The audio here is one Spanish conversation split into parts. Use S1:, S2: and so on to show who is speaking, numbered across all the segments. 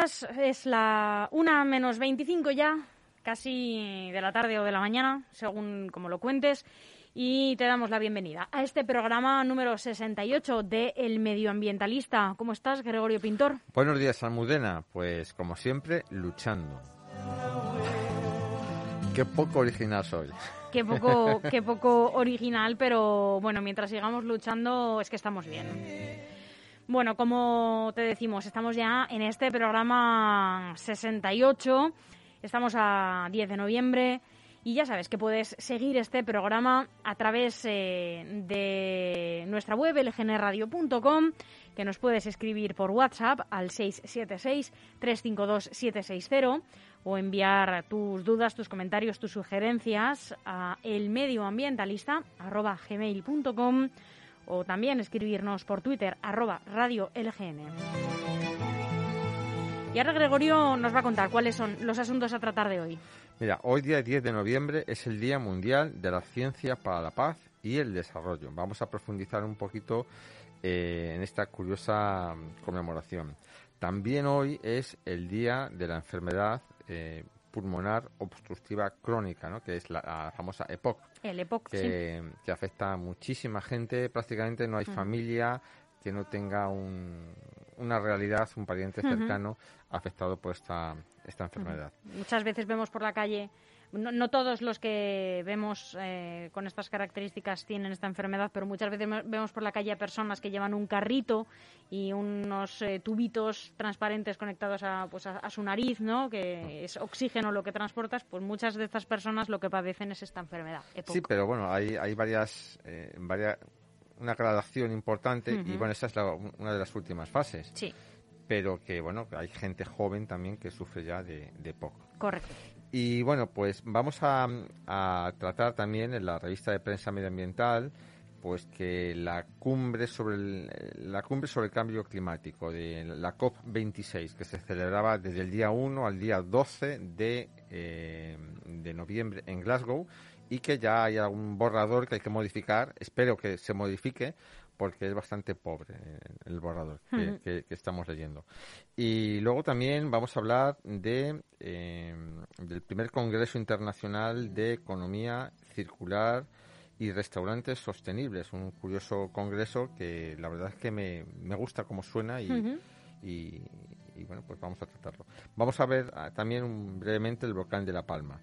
S1: días, es la una menos 25 ya, casi de la tarde o de la mañana, según como lo cuentes, y te damos la bienvenida a este programa número 68 de El Medioambientalista. ¿Cómo estás, Gregorio Pintor?
S2: Buenos días, Almudena. Pues como siempre, luchando. Qué poco original soy.
S1: Qué poco, qué poco original, pero bueno, mientras sigamos luchando es que estamos bien. Bueno, como te decimos, estamos ya en este programa 68, estamos a 10 de noviembre y ya sabes que puedes seguir este programa a través eh, de nuestra web lgnradio.com, que nos puedes escribir por WhatsApp al 676-352-760 o enviar tus dudas, tus comentarios, tus sugerencias a elmedioambientalista.gmail.com o también escribirnos por Twitter, arroba Radio LGN. Y ahora Gregorio nos va a contar cuáles son los asuntos a tratar de hoy.
S2: Mira, hoy día 10 de noviembre es el Día Mundial de la Ciencia para la Paz y el Desarrollo. Vamos a profundizar un poquito eh, en esta curiosa conmemoración. También hoy es el Día de la Enfermedad eh, pulmonar obstructiva crónica, ¿no? que es la, famosa EPOC.
S1: El EPOC,
S2: que, que, afecta a muchísima gente. Prácticamente no hay familia que no tenga una realidad, un pariente cercano afectado por esta, esta enfermedad.
S1: Muchas veces vemos por la calle no, todos los que vemos eh, con estas características tienen esta enfermedad, pero muchas veces vemos por la calle a personas que llevan un carrito y unos eh, tubitos transparentes conectados a, pues a, su nariz, ¿no? que es oxígeno lo que transportas, pues muchas de estas personas lo que padecen es esta enfermedad.
S2: Sí, pero bueno, hay, hay varias, eh, varias una gradación importante y bueno, esa es una de las últimas fases.
S1: Sí.
S2: Pero que bueno, hay gente joven también que sufre ya de, de POC.
S1: Correcto.
S2: Y bueno, pues vamos a, tratar también en la revista de prensa medioambiental pues que la cumbre sobre el, la cumbre sobre el cambio climático de la COP 26 que se celebraba desde el día 1 al día 12 de, eh, de noviembre en Glasgow y que ya hay algún borrador que hay que modificar, espero que se modifique porque es bastante pobre eh, el borrador que, estamos leyendo. Y luego también vamos a hablar de, eh, del primer Congreso Internacional de Economía Circular y Restaurantes Sostenibles, un curioso congreso que la verdad es que me, me gusta cómo suena y, y, bueno, pues vamos a tratarlo. Vamos a ver ah, también brevemente el volcán de La Palma.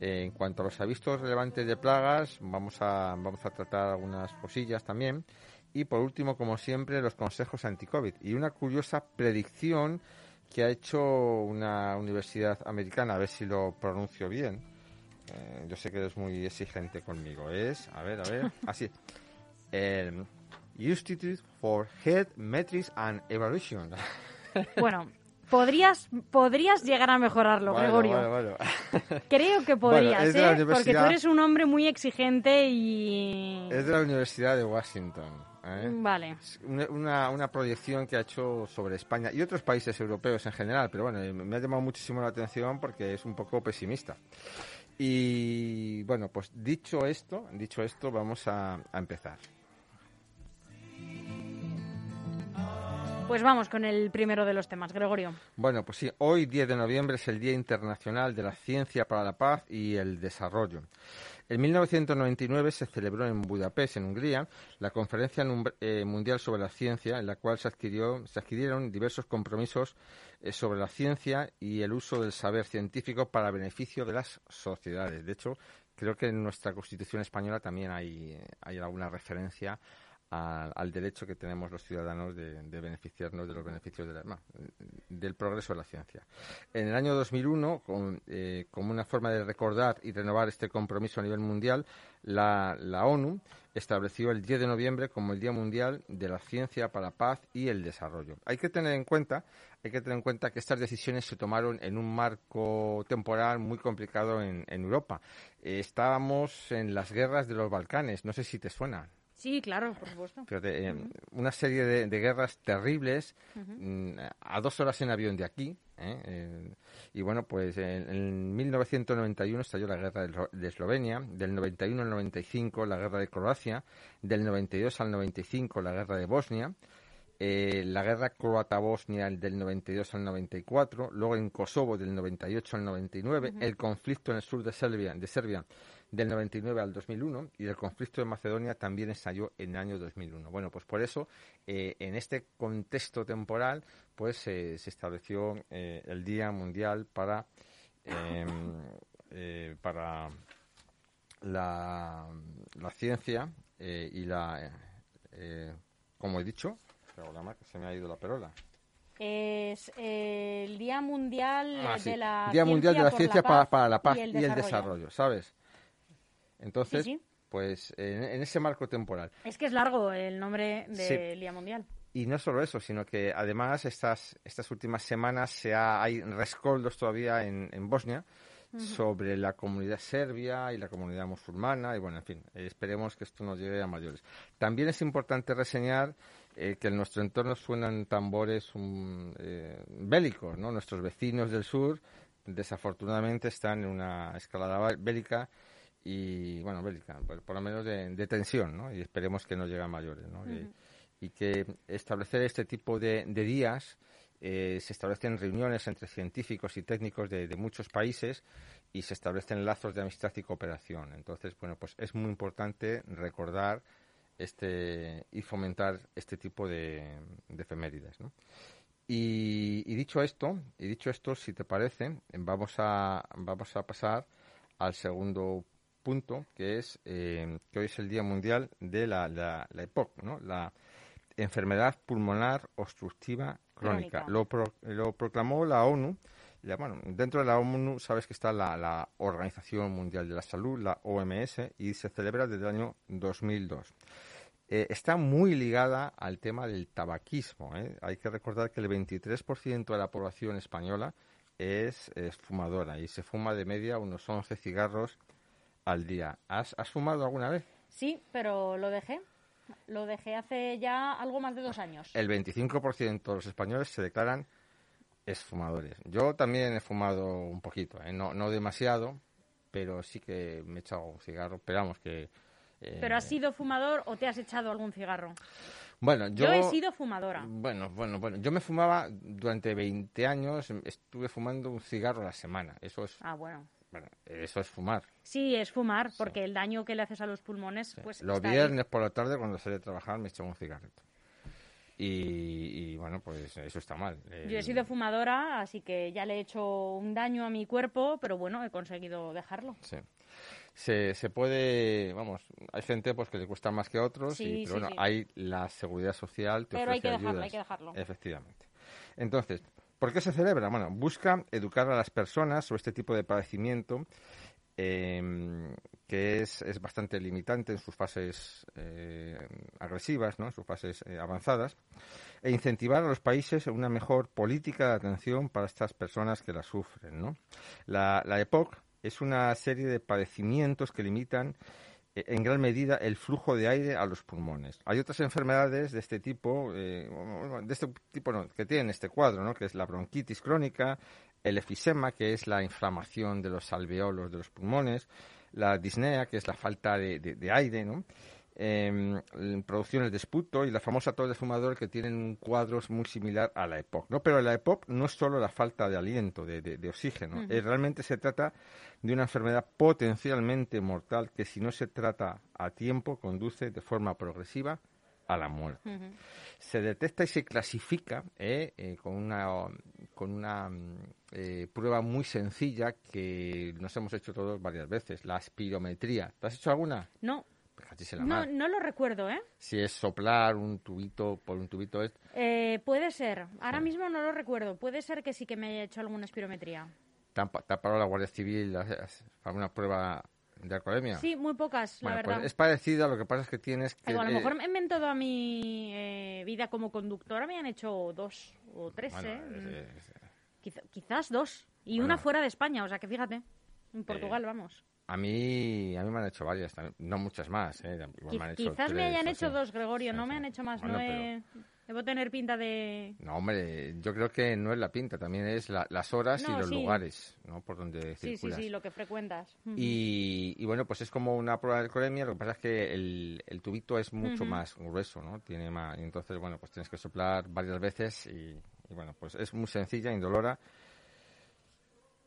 S2: en cuanto a los avisos relevantes de plagas, vamos a, vamos a tratar algunas cosillas también. Y por último, como siempre, los consejos anti-COVID. Y una curiosa predicción que ha hecho una universidad americana, a ver si lo pronuncio bien. Eh, yo sé que eres muy exigente conmigo. Es, a ver, a ver, así. El Institute for Health Metrics and Evaluation.
S1: Bueno, Podrías, podrías llegar a mejorarlo, Gregorio. Creo que podrías, ¿eh? Porque tú eres un hombre muy exigente y...
S2: Es de la Universidad de Washington. ¿Eh?
S1: Vale.
S2: Una, una, proyección que ha hecho sobre España y otros países europeos en general, pero bueno, me ha llamado muchísimo la atención porque es un poco pesimista. Y bueno, pues dicho esto, dicho esto, vamos a, a empezar.
S1: Pues vamos con el primero de los temas, Gregorio.
S2: Bueno, pues sí, hoy 10 de noviembre es el Día Internacional de la Ciencia para la Paz y el Desarrollo. En 1999 se celebró en Budapest, en Hungría, la Conferencia eh, Mundial sobre la Ciencia, en la cual se, adquirió, se adquirieron diversos compromisos eh, sobre la ciencia y el uso del saber científico para beneficio de las sociedades. De hecho, creo que en nuestra Constitución española también hay, hay alguna referencia al derecho que tenemos los ciudadanos de, beneficiarnos de los beneficios del progreso de la ciencia. En el año 2001, eh, como una forma de recordar y renovar este compromiso a nivel mundial, la, ONU estableció el 10 de noviembre como el Día Mundial de la Ciencia para la Paz y el Desarrollo. Hay que tener en cuenta, hay que tener en cuenta que estas decisiones se tomaron en un marco temporal muy complicado en, Europa. Estábamos en las guerras de los Balcanes, no sé si te suena.
S1: Sí, claro, por supuesto.
S2: Eh, una serie de, guerras terribles mm, a dos horas en avión de aquí. ¿eh? Eh, y bueno, pues en, 1991 estalló la guerra de, Eslovenia, del 91 al 95 la guerra de Croacia, del 92 al 95 la guerra de Bosnia. la guerra croata-bosnia del 92 al 94, luego en Kosovo del 98 al 99, el conflicto en el sur de Serbia, de Serbia del 99 al 2001 y el conflicto de Macedonia también estalló en el año 2001. Bueno, pues por eso, eh, en este contexto temporal, pues se estableció eh, el Día Mundial para, em, eh, para la, la ciencia y la, como he dicho, se me ha ido la perola
S1: es el Día Mundial
S2: ah,
S1: de la
S2: Día
S1: Ciencia,
S2: Mundial de la Ciencia para, la Paz
S1: y el,
S2: y el desarrollo, ¿sabes? Entonces, pues en, ese marco temporal.
S1: Es que es largo el nombre del Día Mundial.
S2: Y no solo eso, sino que además estas, estas últimas semanas se ha, hay rescoldos todavía en, en Bosnia sobre la comunidad serbia y la comunidad musulmana y bueno, en fin, esperemos que esto nos llegue a mayores. También es importante reseñar eh, que en nuestro entorno suenan tambores um, eh, bélicos, ¿no? Nuestros vecinos del sur desafortunadamente están en una escalada bélica y bueno, bélica, por, lo menos de, tensión, ¿no? Y esperemos que no llegue a mayores, ¿no? y, que establecer este tipo de, días eh, se establecen reuniones entre científicos y técnicos de, muchos países y se establecen lazos de amistad y cooperación. Entonces, bueno, pues es muy importante recordar este y fomentar este tipo de, de efemérides, ¿no? Y, y, dicho esto, y dicho esto, si te parece, vamos a vamos a pasar al segundo punto, que es eh, que hoy es el Día Mundial de la, la, EPOC, ¿no? la enfermedad pulmonar obstructiva crónica. Lo, lo proclamó la ONU. bueno, dentro de la ONU sabes que está la, la, Organización Mundial de la Salud, la OMS, y se celebra desde el año 2002. Eh, está muy ligada al tema del tabaquismo. ¿eh? Hay que recordar que el 23% de la población española es, es, fumadora y se fuma de media unos 11 cigarros al día. ¿Has, fumado alguna vez?
S1: Sí, pero lo dejé. Lo dejé hace ya algo más de dos años.
S2: El 25% de los españoles se declaran esfumadores. Yo también he fumado un poquito, ¿eh? no, no demasiado, pero sí que me he echado un cigarro. Esperamos que...
S1: Eh, ¿Pero has sido fumador o te has echado algún cigarro?
S2: Bueno, yo,
S1: yo, he sido fumadora.
S2: Bueno, bueno, bueno. Yo me fumaba durante 20 años, estuve fumando un cigarro a la semana. Eso es.
S1: Ah, bueno.
S2: Bueno, eso es fumar.
S1: Sí, es fumar, porque el daño que le haces a los pulmones, pues.
S2: Los viernes por la tarde, cuando salí a trabajar, me echaba un cigarrito. Y, bueno, pues eso está mal.
S1: Yo he sido fumadora, así que ya le he hecho un daño a mi cuerpo, pero bueno, he conseguido dejarlo.
S2: Sí. Se, se puede, vamos, hay gente pues que le cuesta más que a otros, y, pero bueno, hay la seguridad social.
S1: pero hay que dejarlo, hay que dejarlo.
S2: Efectivamente. Entonces, ¿Por qué se celebra? Bueno, busca educar a las personas sobre este tipo de padecimiento em, que es, es, bastante limitante en sus fases eh, agresivas, ¿no? en sus fases eh, avanzadas, e incentivar a los países una mejor política de atención para estas personas que la sufren. ¿no? La, EPOC es una serie de padecimientos que limitan en gran medida el flujo de aire a los pulmones. Hay otras enfermedades de este tipo, eh, de este tipo no, que tienen este cuadro, ¿no? que es la bronquitis crónica, el efisema, que es la inflamación de los alveolos de los pulmones, la disnea, que es la falta de, de aire, ¿no? Eh, producciones de esputo y la famosa tos de fumador que tienen un cuadro muy similar a la EPOC. ¿no? Pero la EPOC no es solo la falta de aliento, de, oxígeno. Eh, realmente se trata de una enfermedad potencialmente mortal que si no se trata a tiempo conduce de forma progresiva a la muerte. Se detecta y se clasifica eh, eh, con una, con una prueba muy sencilla que nos hemos hecho todos varias veces, la espirometría. ¿Te has hecho alguna?
S1: No. No, no lo recuerdo, ¿eh?
S2: Si es soplar un tubito por un tubito. Es...
S1: Eh, puede ser. Ahora mismo no lo recuerdo. Puede ser que sí que me haya hecho alguna espirometría.
S2: ¿Te ha parado la Guardia Civil para una prueba de alcoholemia?
S1: Sí, muy pocas, la
S2: pues
S1: verdad.
S2: es parecida, lo que pasa es que tienes que...
S1: a lo mejor en toda mi eh, vida como conductora me han hecho dos o tres, ¿eh? quizás dos. Y una fuera de España, o sea que fíjate. En Portugal, vamos.
S2: A mí, a mí me han hecho varias, no muchas más. ¿eh?
S1: Quizás me hayan hecho dos, Gregorio, no me han hecho más. no Debo tener pinta de...
S2: No, hombre, yo creo que no es la pinta, también es las horas y los lugares ¿no? por donde circulas.
S1: Sí, sí, sí, lo que frecuentas.
S2: y, bueno, pues es como una prueba de alcoholemia, lo que pasa es que el, el tubito es mucho más grueso, ¿no? Tiene más, y entonces, bueno, pues tienes que soplar varias veces y, y bueno, pues es muy sencilla, indolora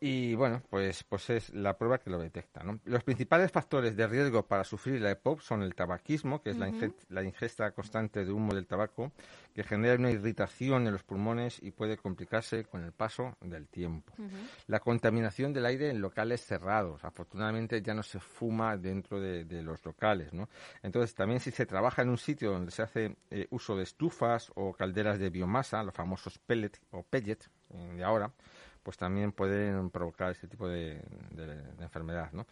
S2: y bueno, pues, pues es la prueba que lo detecta. ¿no? Los principales factores de riesgo para sufrir la EPOC son el tabaquismo, que es la, ingesta constante de humo del tabaco, que genera una irritación en los pulmones y puede complicarse con el paso del tiempo. La contaminación del aire en locales cerrados. Afortunadamente ya no se fuma dentro de, los locales. ¿no? Entonces, también si se trabaja en un sitio donde se hace eh, uso de estufas o calderas de biomasa, los famosos pellet o pellet eh, de ahora, pues también pueden provocar este tipo de, enfermedad. ¿no?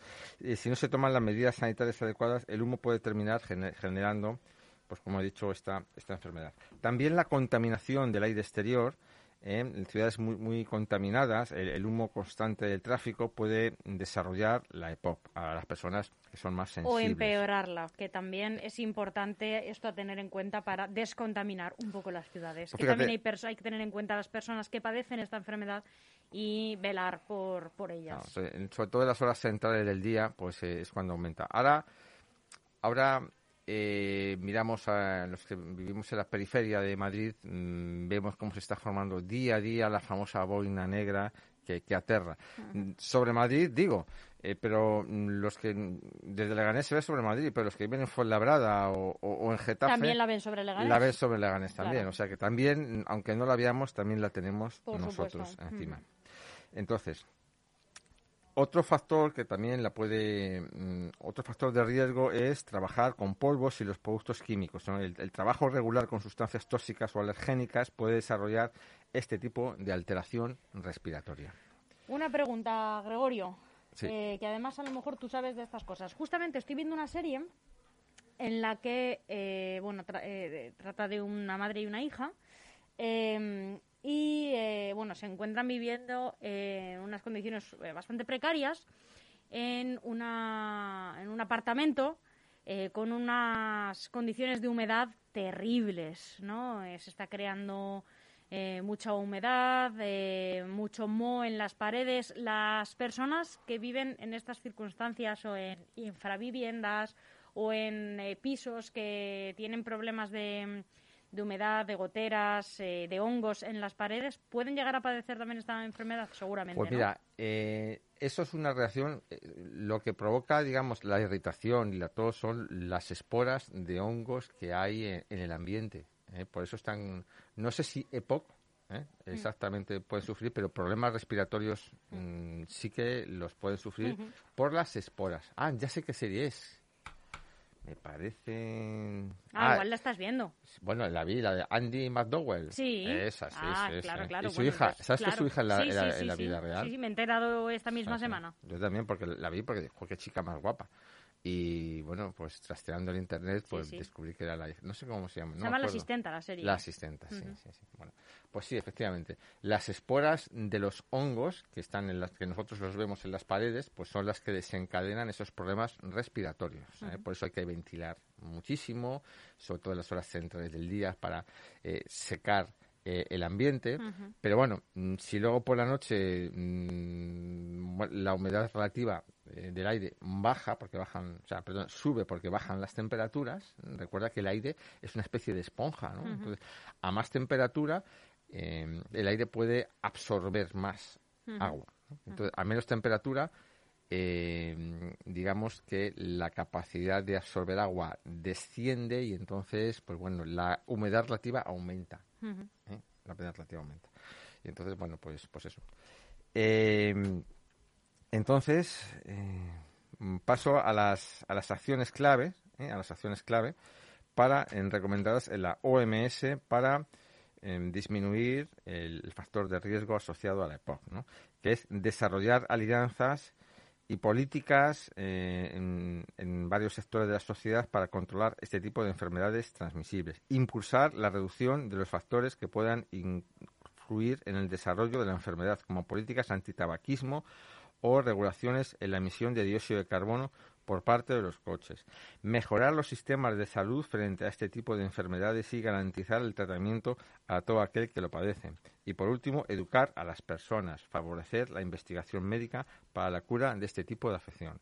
S2: si no se toman las medidas sanitarias adecuadas, el humo puede terminar generando, pues como he dicho, esta, esta enfermedad. También la contaminación del aire exterior en ciudades muy, muy contaminadas, el, humo constante del tráfico puede desarrollar la EPOC a las personas que son más sensibles.
S1: O empeorarla, que también es importante esto a tener en cuenta para descontaminar un poco las ciudades. Pues que también hay, hay, que tener en cuenta las personas que padecen esta enfermedad y velar por, por ellas.
S2: sobre todo en las horas centrales del día, pues eh, es cuando aumenta. Ahora, ahora eh, miramos a los que vivimos en la periferia de Madrid, mm, vemos cómo se está formando día a día la famosa boina negra que, aterra. Mm, sobre Madrid, digo, eh, pero mm, los que desde Leganés se ve sobre Madrid, pero los que viven en Fuenlabrada o, o, en Getafe
S1: también la ven sobre Leganés.
S2: La ven sobre Leganés también, o sea que también, aunque no la veamos, también la tenemos nosotros encima. Entonces, otro factor que también la puede, mm, otro factor de riesgo es trabajar con polvos y los productos químicos. El, trabajo regular con sustancias tóxicas o alergénicas puede desarrollar este tipo de alteración respiratoria.
S1: Una pregunta, Gregorio, eh, que además a lo mejor tú sabes de estas cosas. Justamente estoy viendo una serie en la que, eh, bueno, eh, trata de una madre y una hija em, y eh, bueno, se encuentran viviendo en unas condiciones eh, bastante precarias en, una, en un apartamento eh, con unas condiciones de humedad terribles, ¿no? se está creando mucha humedad, mucho moho en las paredes. Las personas que viven en estas circunstancias o en infraviviendas o en pisos que tienen problemas de de humedad, de goteras, eh, de hongos en las paredes, ¿pueden llegar a padecer también esta enfermedad? Seguramente.
S2: Pues mira, eh, eso es una reacción, eh, lo que provoca, digamos, la irritación y la tos son las esporas de hongos que hay en, el ambiente. Por eso están, no sé si EPOC, mm. exactamente pueden sufrir, pero problemas respiratorios mm, sí que los pueden sufrir por las esporas. Ah, ya sé qué serie es. Me parece...
S1: Ah, ah, igual la estás viendo.
S2: Bueno, la vi, la de Andy McDowell.
S1: Sí.
S2: Esa, sí,
S1: ah, claro, claro.
S2: Y su hija, pues, ¿sabes que su hija en la, en la, vida real?
S1: Sí, sí, me he enterado esta misma semana.
S2: Yo también, porque la vi porque, qué chica más guapa. Y bueno, pues trasteando el internet, pues descubrí que era la No sé cómo se llama.
S1: Se llama La Asistenta, la serie.
S2: La Asistenta, sí, sí, sí. Bueno, pues sí, efectivamente. Las esporas de los hongos que están en las que nosotros los vemos en las paredes, pues son las que desencadenan esos problemas respiratorios. ¿eh? Por eso hay que ventilar muchísimo, sobre todo en las horas centrales del día, para eh, secar eh, el ambiente. Pero bueno, mm, si luego por la noche mm, la humedad relativa eh, del aire baja porque bajan, o sea, perdón, sube porque bajan las temperaturas, recuerda que el aire es una especie de esponja, ¿no? Entonces, a más temperatura, em, el aire puede absorber más agua. Entonces, a menos temperatura, em, digamos que la capacidad de absorber agua desciende y entonces, pues bueno, la humedad relativa aumenta. ¿Eh? La humedad relativa aumenta. Y entonces, bueno, pues, pues eso. Eh, entonces, paso a las, a las acciones clave, eh, a las acciones clave para en, recomendadas en la OMS para em, disminuir el, factor de riesgo asociado a la EPOC, ¿no? que es desarrollar alianzas y políticas eh, en, en, varios sectores de la sociedad para controlar este tipo de enfermedades transmisibles. Impulsar la reducción de los factores que puedan influir en el desarrollo de la enfermedad, como políticas antitabaquismo o regulaciones en la emisión de dióxido de carbono por parte de los coches, mejorar los sistemas de salud frente a este tipo de enfermedades y garantizar el tratamiento a todo aquel que lo padece. Y por último, educar a las personas, favorecer la investigación médica para la cura de este tipo de afección.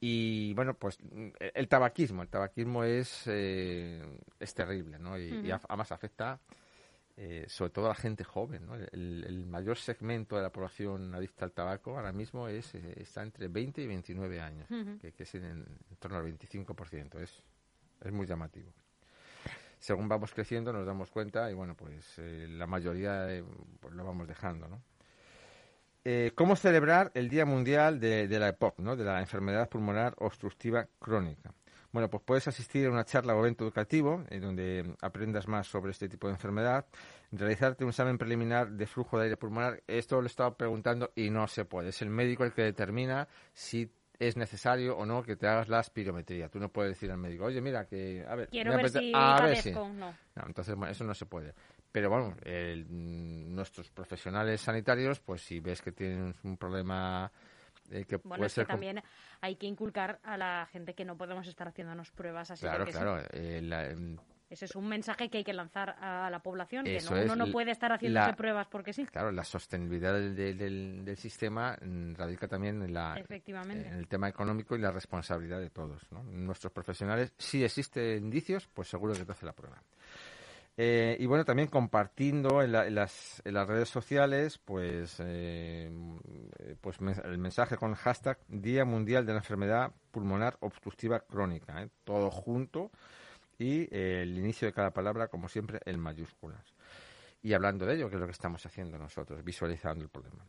S2: Y bueno, pues el tabaquismo, el tabaquismo es, eh, es terrible, ¿no? Y, además afecta eh, sobre todo la gente joven, ¿no? El, mayor segmento de la población adicta al tabaco ahora mismo es eh, está entre 20 y 29 años, que, es en, torno al 25%. Es, es muy llamativo. Según vamos creciendo nos damos cuenta y bueno, pues la mayoría pues lo vamos dejando, ¿no? Eh, ¿Cómo celebrar el Día Mundial de, la EPOC, ¿no? de la enfermedad pulmonar obstructiva crónica? Bueno, pues puedes asistir a una charla o evento educativo en donde aprendas más sobre este tipo de enfermedad, realizarte un examen preliminar de flujo de aire pulmonar. Esto lo he estado preguntando y no se puede. Es el médico el que determina si es necesario o no que te hagas la espirometría. Tú no puedes decir al médico, oye, mira, que, a ver,
S1: Quiero ver si a ver si. No. no.
S2: entonces, bueno, eso no se puede. Pero bueno, nuestros profesionales sanitarios, pues si ves que tienen un problema eh, que
S1: bueno,
S2: es
S1: que también hay que inculcar a la gente que no podemos estar haciéndonos pruebas así.
S2: Claro, claro. Eh,
S1: em, ese es un mensaje que hay que lanzar a la población, que no, uno no puede estar haciéndose pruebas porque sí.
S2: Claro, la sostenibilidad del, del, sistema mm, radica también en, la, en el tema económico y la responsabilidad de todos. Nuestros profesionales, si existen indicios, pues seguro que te hace la prueba. Eh, y bueno, también compartiendo en, las, redes sociales, pues, eh, pues el mensaje con el hashtag Día Mundial de la Enfermedad Pulmonar Obstructiva Crónica, ¿eh? todo junto y el inicio de cada palabra, como siempre, en mayúsculas. Y hablando de ello, que es lo que estamos haciendo nosotros, visualizando el problema.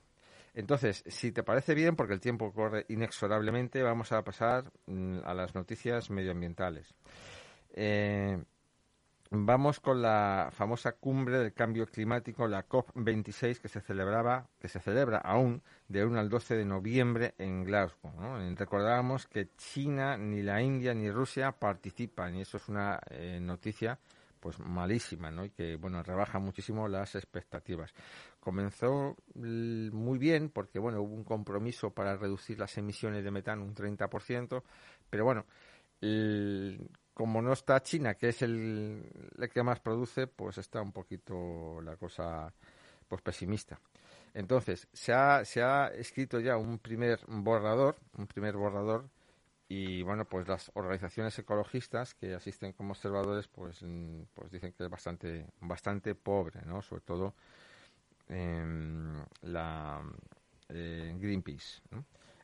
S2: Entonces, si te parece bien, porque el tiempo corre inexorablemente, vamos a pasar mm, a las noticias medioambientales. Eh, Vamos con la famosa cumbre del cambio climático, la COP26, que se celebraba, que se celebra aún de 1 al 12 de noviembre en Glasgow. ¿no? Recordábamos que China, ni la India, ni Rusia participan y eso es una eh, noticia pues malísima, ¿no? Y que bueno rebaja muchísimo las expectativas. Comenzó muy bien porque bueno hubo un compromiso para reducir las emisiones de metano un 30%, pero bueno como no está China, que es el, que más produce, pues está un poquito la cosa pues pesimista. Entonces, se ha, se ha escrito ya un primer borrador, un primer borrador, y bueno, pues las organizaciones ecologistas que asisten como observadores, pues, pues dicen que es bastante, bastante pobre, ¿no? Sobre todo la Greenpeace.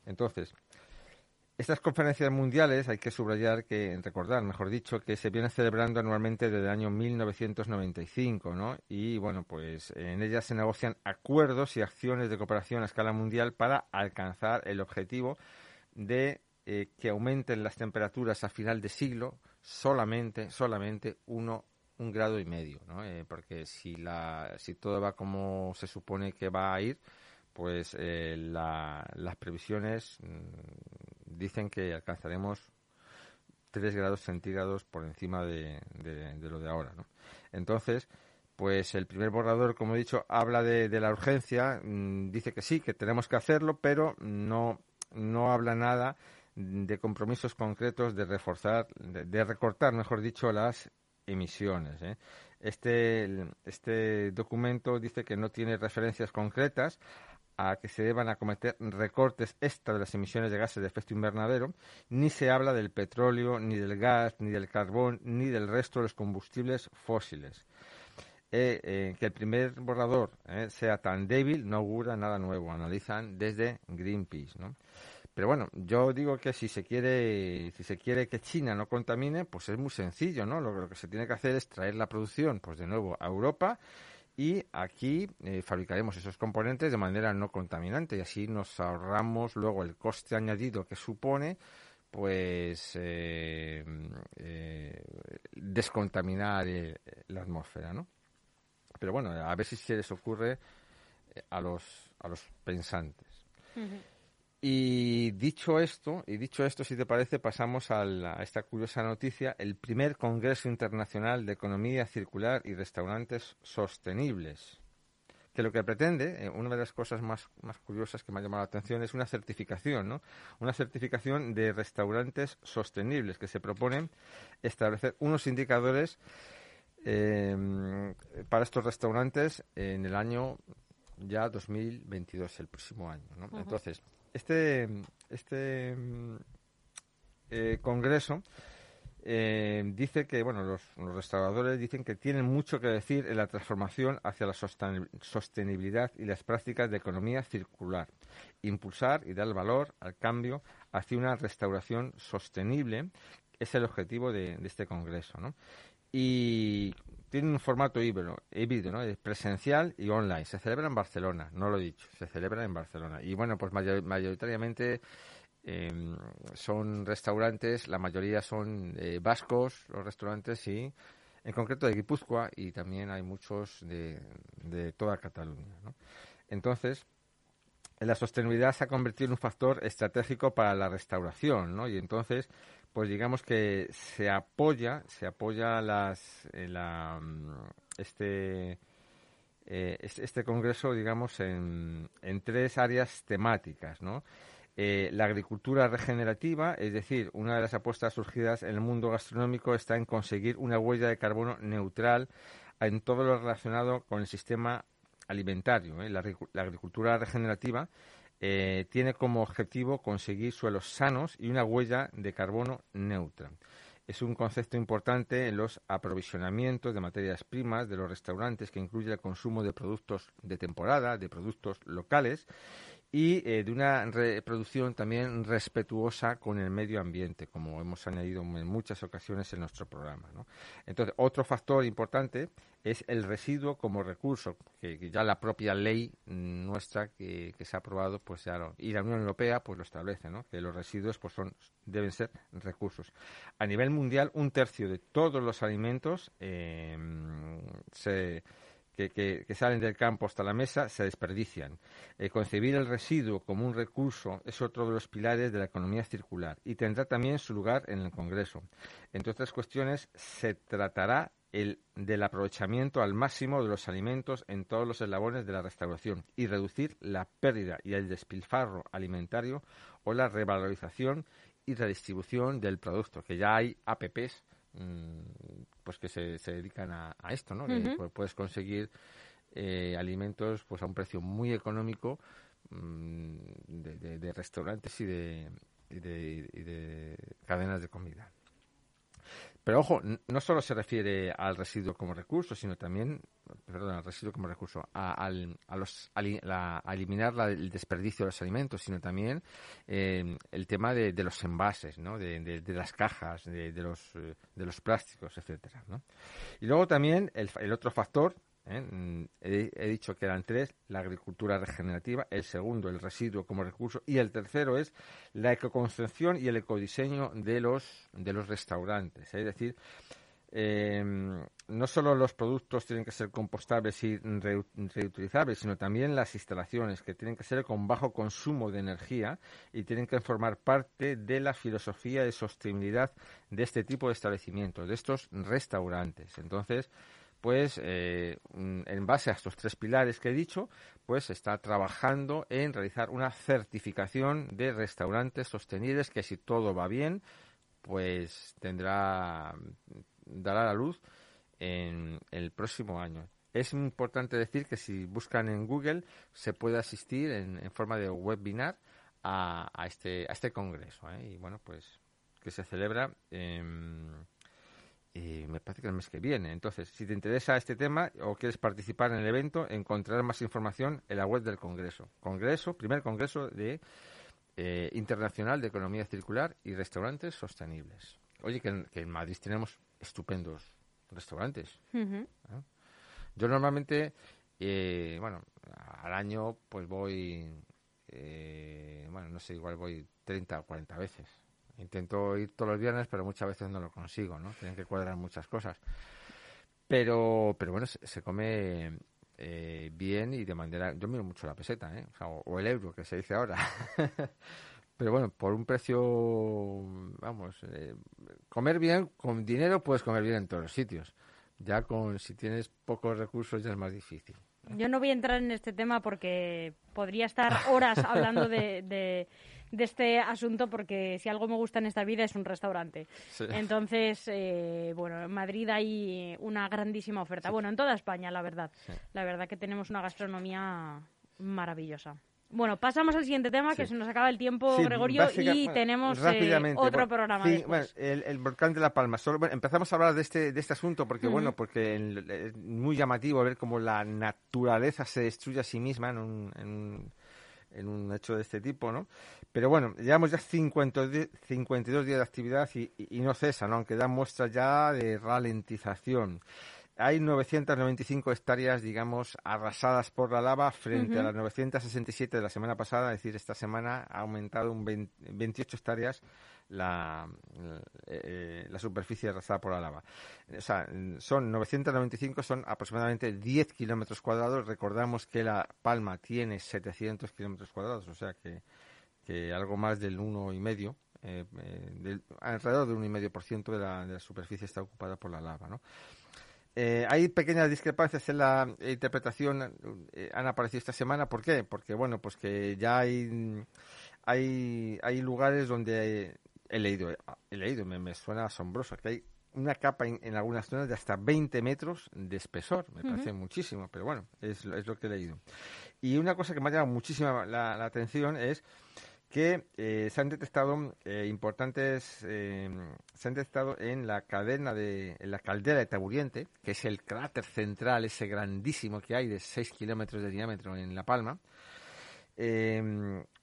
S2: Entonces, estas conferencias mundiales hay que subrayar que, recordar, mejor dicho, que se vienen celebrando anualmente desde el año 1995, ¿no? Y bueno, pues en ellas se negocian acuerdos y acciones de cooperación a escala mundial para alcanzar el objetivo de eh, que aumenten las temperaturas a final de siglo solamente, solamente uno un grado y medio, ¿no? Eh, porque si la, si todo va como se supone que va a ir, pues eh, las previsiones mm, dicen que alcanzaremos 3 grados centígrados por encima de, lo de ahora. ¿no? Entonces, pues el primer borrador, como he dicho, habla de, la urgencia, mm, dice que sí, que tenemos que hacerlo, pero no, no habla nada de compromisos concretos de reforzar, de, recortar, mejor dicho, las emisiones. ¿eh? Este, este documento dice que no tiene referencias concretas a que se deban acometer recortes extra de las emisiones de gases de efecto invernadero, ni se habla del petróleo, ni del gas, ni del carbón, ni del resto de los combustibles fósiles. Eh, eh, que el primer borrador eh, sea tan débil no augura nada nuevo, analizan desde Greenpeace. ¿no? Pero bueno, yo digo que si se quiere, si se quiere que China no contamine, pues es muy sencillo, ¿no? Lo, lo que se tiene que hacer es traer la producción, pues de nuevo a Europa y aquí eh, fabricaremos esos componentes de manera no contaminante y así nos ahorramos luego el coste añadido que supone pues eh, eh, descontaminar la atmósfera, ¿no? Pero bueno, a ver si se les ocurre a los a los pensantes. Y dicho esto, y dicho esto, si te parece, pasamos a, esta curiosa noticia, el primer Congreso Internacional de Economía Circular y Restaurantes Sostenibles, que lo que pretende, eh, una de las cosas más, más curiosas que me ha llamado la atención es una certificación, ¿no? Una certificación de restaurantes sostenibles que se proponen establecer unos indicadores eh, para estos restaurantes en el año ya 2022, el próximo año. ¿no? Entonces, este, este eh, congreso eh, dice que, bueno, los, restauradores dicen que tienen mucho que decir en la transformación hacia la sostenibilidad y las prácticas de economía circular, impulsar y dar valor al cambio hacia una restauración sostenible es el objetivo de, este congreso, ¿no? Y tiene un formato híbrido, híbrido ¿no? presencial y online. Se celebra en Barcelona, no lo he dicho, se celebra en Barcelona. Y bueno, pues mayoritariamente Em, son restaurantes, la mayoría son eh, vascos, los restaurantes, sí, en concreto de Guipúzcoa y también hay muchos de, de toda Cataluña. Entonces, la sostenibilidad se ha convertido en un factor estratégico para la restauración, ¿no? Y entonces, pues digamos que se apoya, se apoya las, la, mm, este, eh, este congreso, digamos, en, tres áreas temáticas, ¿no? Eh, la agricultura regenerativa, es decir, una de las apuestas surgidas en el mundo gastronómico está en conseguir una huella de carbono neutral en todo lo relacionado con el sistema alimentario. ¿eh? La, agricultura regenerativa eh, tiene como objetivo conseguir suelos sanos y una huella de carbono neutra. Es un concepto importante en los aprovisionamientos de materias primas de los restaurantes que incluye el consumo de productos de temporada, de productos locales y eh, de una reproducción también respetuosa con el medio ambiente, como hemos añadido en muchas ocasiones en nuestro programa. Entonces, otro factor importante es el residuo como recurso, que, ya la propia ley nuestra que, se ha aprobado, pues ya y la Unión Europea pues lo establece, ¿no? que los residuos pues son deben ser recursos. A nivel mundial, un tercio de todos los alimentos eh, se que, salen del campo hasta la mesa se desperdician. Eh, concebir el residuo como un recurso es otro de los pilares de la economía circular y tendrá también su lugar en el Congreso. Entre otras cuestiones, se tratará el, del aprovechamiento al máximo de los alimentos en todos los eslabones de la restauración y reducir la pérdida y el despilfarro alimentario o la revalorización y redistribución del producto, que ya hay APPs pues que se, se dedican a, esto, ¿no? puedes conseguir eh, alimentos pues a un precio muy económico mm, de, restaurantes y de, y de cadenas de comida. Pero ojo, no solo se refiere al residuo como recurso, sino también, perdón, al residuo como recurso, a, los, eliminar el desperdicio de los alimentos, sino también eh, el tema de, los envases, ¿no? de, las cajas, de, los, eh, de los plásticos, etcétera. ¿no? Y luego también el, el otro factor ¿eh? Mm, he, dicho que eran tres, la agricultura regenerativa, el segundo, el residuo como recurso, y el tercero es la ecoconcepción y el ecodiseño de los, de los restaurantes. Es decir, em, no solo los productos tienen que ser compostables y reutilizables, sino también las instalaciones, que tienen que ser con bajo consumo de energía y tienen que formar parte de la filosofía de sostenibilidad de este tipo de establecimientos, de estos restaurantes. Entonces, pues eh, en base a estos tres pilares que he dicho, pues está trabajando en realizar una certificación de restaurantes sostenibles que si todo va bien, pues tendrá dará la luz en el próximo año. Es importante decir que si buscan en Google se puede asistir en, forma de webinar a, este a este congreso ¿eh? y bueno pues que se celebra en y me parece que el mes que viene. Entonces, si te interesa este tema o quieres participar en el evento, encontrarás más información en la web del Congreso. Congreso, primer Congreso de eh, Internacional de Economía Circular y Restaurantes Sostenibles. Oye, que en, Madrid tenemos estupendos restaurantes. ¿Ah? Yo normalmente, eh, bueno, al año pues voy, eh, bueno, no sé, igual voy 30 o 40 veces. Intento ir todos los viernes, pero muchas veces no lo consigo, ¿no? Tienen que cuadrar muchas cosas. Pero, pero bueno, se, come eh, bien y de manera... Yo miro mucho la peseta, ¿eh? O, el euro, que se dice ahora. pero bueno, por un precio, vamos, eh, comer bien, con dinero puedes comer bien en todos los sitios. Ya con, si tienes pocos recursos ya es más difícil.
S1: Yo no voy a entrar en este tema porque podría estar horas hablando de, este asunto porque si algo me gusta en esta vida es un restaurante. Entonces, eh, bueno, en Madrid hay una grandísima oferta. Bueno, en toda España, la verdad. La verdad que tenemos una gastronomía maravillosa. Bueno, pasamos al siguiente tema, que se nos acaba el tiempo, Gregorio, y tenemos eh, otro programa. Sí,
S2: bueno, el, volcán de La Palma. Solo, empezamos a hablar de este, de este asunto porque, bueno, porque es muy llamativo ver cómo la naturaleza se destruye a sí misma en un, en un, hecho de este tipo, ¿no? Pero bueno, llevamos ya 52 días de actividad y, y, no cesa, ¿no? Aunque da muestras ya de ralentización. Hay 995 hectáreas, digamos, arrasadas por la lava frente a las 967 de la semana pasada, es decir, esta semana ha aumentado un 28 hectáreas la, eh, la superficie arrasada por la lava. O sea, son 995, son aproximadamente 10 kilómetros cuadrados. Recordamos que La Palma tiene 700 kilómetros cuadrados, o sea que, que algo más del 1,5%. Eh, eh, alrededor del 1,5% de la, de la superficie está ocupada por la lava, ¿no? Eh, hay pequeñas discrepancias en la interpretación, eh, han aparecido esta semana. ¿Por qué? Porque, bueno, pues que ya hay, hay, hay lugares donde he leído, he leído, me, suena asombroso, que hay una capa en, algunas zonas de hasta 20 metros de espesor. Me parece muchísimo, pero bueno, es, es, lo que he leído. Y una cosa que me ha llamado muchísimo la atención es que eh, se han detectado eh, importantes, eh, se han detectado en la cadena de, en la caldera de Taburiente, que es el cráter central, ese grandísimo que hay de 6 kilómetros de diámetro en La Palma,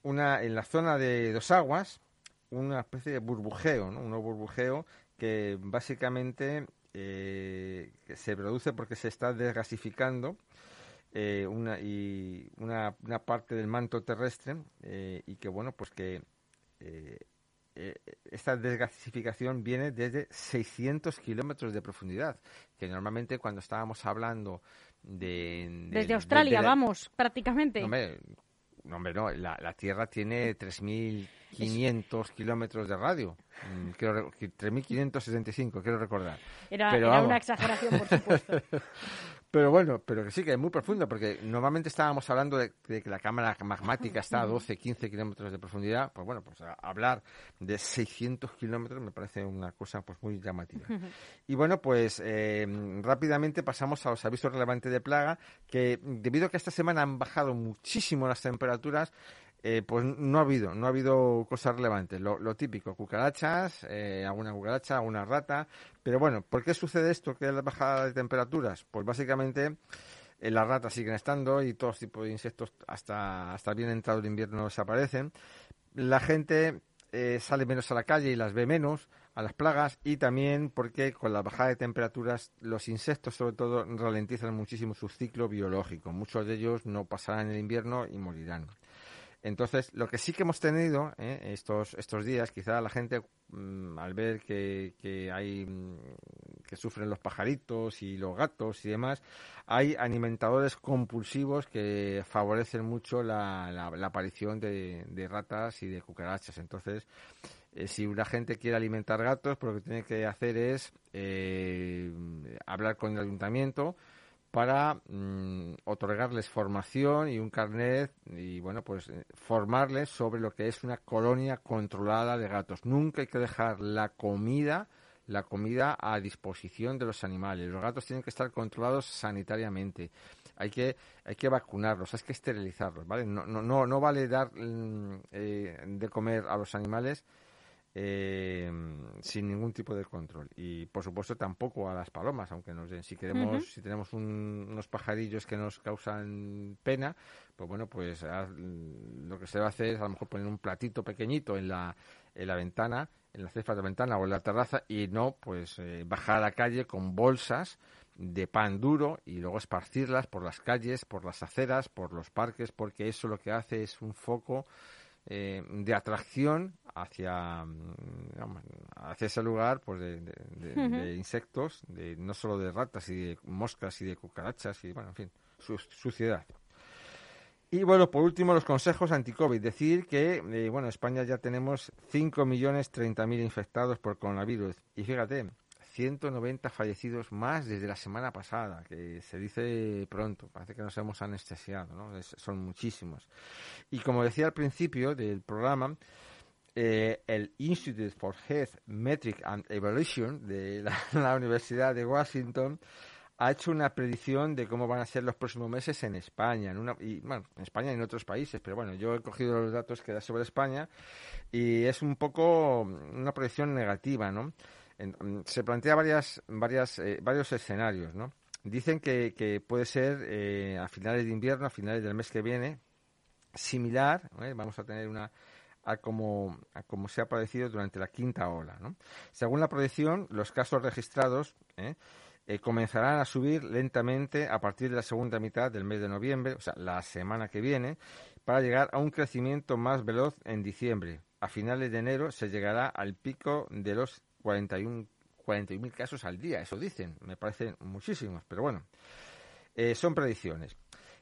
S2: una, en la zona de Dos Aguas, una especie de burbujeo, ¿no? un burbujeo que básicamente se produce porque se está desgasificando eh, una, y una, una, parte del manto terrestre eh, y que bueno pues que eh, esta desgasificación viene desde 600 kilómetros de profundidad que normalmente cuando estábamos hablando de,
S1: desde Australia vamos prácticamente
S2: no, hombre, no, la, la Tierra tiene 3.500 kilómetros de radio. 3.565, mm, quiero recordar.
S1: Era, era una exageración, por supuesto.
S2: Pero bueno, pero que sí que es muy profundo, porque normalmente estábamos hablando de, que la cámara magmática está a 12, 15 kilómetros de profundidad. Pues bueno, pues hablar de 600 kilómetros me parece una cosa pues muy llamativa. Y bueno, pues eh, rápidamente pasamos a los avisos relevantes de plaga, que debido a que esta semana han bajado muchísimo las temperaturas, eh, pues no ha habido, no ha habido cosas relevantes. Lo, típico, cucarachas, eh, alguna cucaracha, alguna rata. Pero bueno, ¿por qué sucede esto? que es la bajada de temperaturas? Pues básicamente eh, las ratas siguen estando y todo tipo de insectos hasta, hasta bien entrado el invierno desaparecen. La gente sale menos a la calle y las ve menos a las plagas y también porque con la bajada de temperaturas los insectos sobre todo ralentizan muchísimo su ciclo biológico. Muchos de ellos no pasarán el invierno y morirán. Entonces, lo que sí que hemos tenido ¿eh? estos, estos días, quizá la gente mm, al ver que, que hay mm, que sufren los pajaritos y los gatos y demás, hay alimentadores compulsivos que favorecen mucho la, la, aparición de, de, ratas y de cucarachas. Entonces, eh, si una gente quiere alimentar gatos, pues lo que tiene que hacer es eh, hablar con el ayuntamiento para mm, otorgarles formación y un carnet y bueno pues eh, formarles sobre lo que es una colonia controlada de gatos. Nunca hay que dejar la comida la comida a disposición de los animales. Los gatos tienen que estar controlados sanitariamente. Hay que hay que vacunarlos, hay que esterilizarlos, ¿vale? No no no, vale dar mm, eh, de comer a los animales eh, sin ningún tipo de control. Y por supuesto tampoco a las palomas aunque nos den si queremos si tenemos unos pajarillos que nos causan pena pues bueno pues lo que se va a hacer es a lo mejor poner un platito pequeñito en la en la ventana en la cefa de la ventana o en la terraza y no pues eh, bajar a la calle con bolsas de pan duro y luego esparcirlas por las calles, por las aceras, por los parques, porque eso lo que hace es un foco eh, de atracción hacia, mm, hacia ese lugar pues de, insectos, de, no solo de ratas y de moscas y de cucarachas y bueno, en fin, suciedad. Y bueno, por último, los consejos anti-COVID. Decir que, eh, bueno, en España ya tenemos 5.030.000 infectados por coronavirus. Y fíjate, 190 fallecidos más desde la semana pasada, que se dice pronto, parece que nos hemos anestesiado, ¿no? son muchísimos. Y como decía al principio del programa, eh, el Institute for Health Metric and Evaluation de la, Universidad de Washington ha hecho una predicción de cómo van a ser los próximos meses en España, en una, y, bueno, en España y en otros países, pero bueno, yo he cogido los datos que da sobre España y es un poco una predicción negativa, ¿no? Mm, se plantea varias, varias, eh, varios escenarios, ¿no? Dicen que, que puede ser eh, a finales de invierno, a finales del mes que viene, similar, vamos a tener una a como, como se ha padecido durante la quinta ola. ¿no? Según la proyección, los casos registrados ¿eh? Eh, comenzarán a subir lentamente a partir de la segunda mitad del mes de noviembre, o sea, la semana que viene, para llegar a un crecimiento más veloz en diciembre. A finales de enero se llegará al pico de los 41 41.000 casos al día, eso dicen, me parecen muchísimos, pero bueno, eh, son predicciones.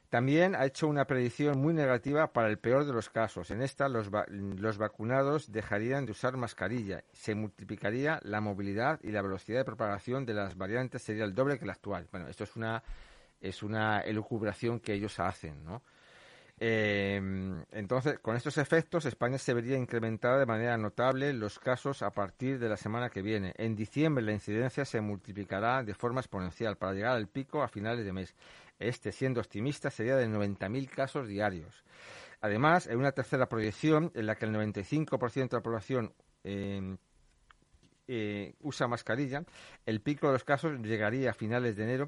S2: También ha hecho una predicción muy negativa para el peor de los casos. En esta, los, los, vacunados dejarían de usar mascarilla. Se multiplicaría la movilidad y la velocidad de propagación de las variantes sería el doble que la actual. Bueno, esto es una, es una elucubración que ellos hacen, ¿no? Em, entonces, con estos efectos, España se vería incrementada de manera notable los casos a partir de la semana que viene. En diciembre la incidencia se multiplicará de forma exponencial para llegar al pico a finales de mes. Este, siendo optimista, sería de 90.000 casos diarios. Además, en una tercera proyección en la que el 95% de la población em, eh, usa mascarilla, el pico de los casos llegaría a finales de enero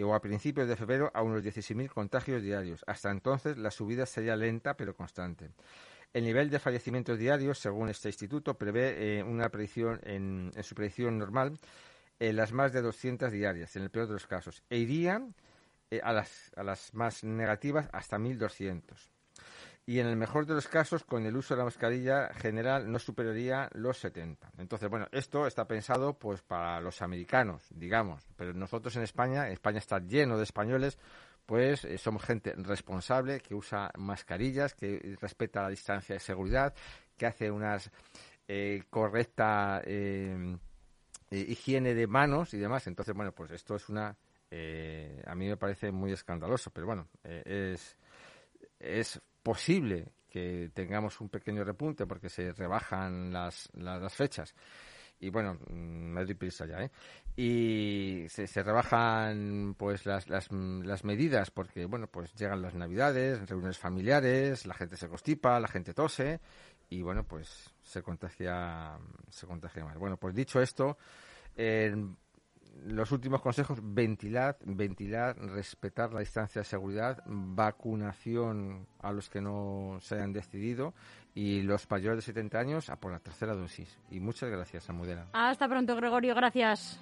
S2: o a principios de febrero a unos 16.000 contagios diarios. Hasta entonces, la subida sería lenta pero constante. El nivel de fallecimientos diarios, según este instituto, prevé eh, una predicción en, su predicción normal en las más de 200 diarias, en el peor de los casos, e irían eh, a, las, a las más negativas hasta 1.200. Y en el mejor de los casos, con el uso de la mascarilla general no superaría los 70. Entonces, bueno, esto está pensado pues para los americanos, digamos, pero nosotros en España, España está lleno de españoles, pues eh, somos gente responsable que usa mascarillas, que respeta la distancia de seguridad, que hace unas eh, correcta higiene de manos y demás. Entonces, bueno, pues esto es una eh, a mí me parece muy escandaloso, pero bueno, eh, es, es posible que tengamos un pequeño repunte porque se rebajan las, las, fechas. Y bueno, mm, me doy prisa ya, ¿eh? Y se, se rebajan pues las, las, las, medidas porque, bueno, pues llegan las navidades, reuniones familiares, la gente se constipa, la gente tose y, bueno, pues se contagia, se contagia más. Bueno, pues dicho esto, los últimos consejos, ventilad, ventilad, respetar la distancia de seguridad, vacunación a los que no se hayan decidido y los mayores de 70 años a por la tercera dosis. Y muchas gracias, Amudela.
S1: Hasta pronto, Gregorio, gracias.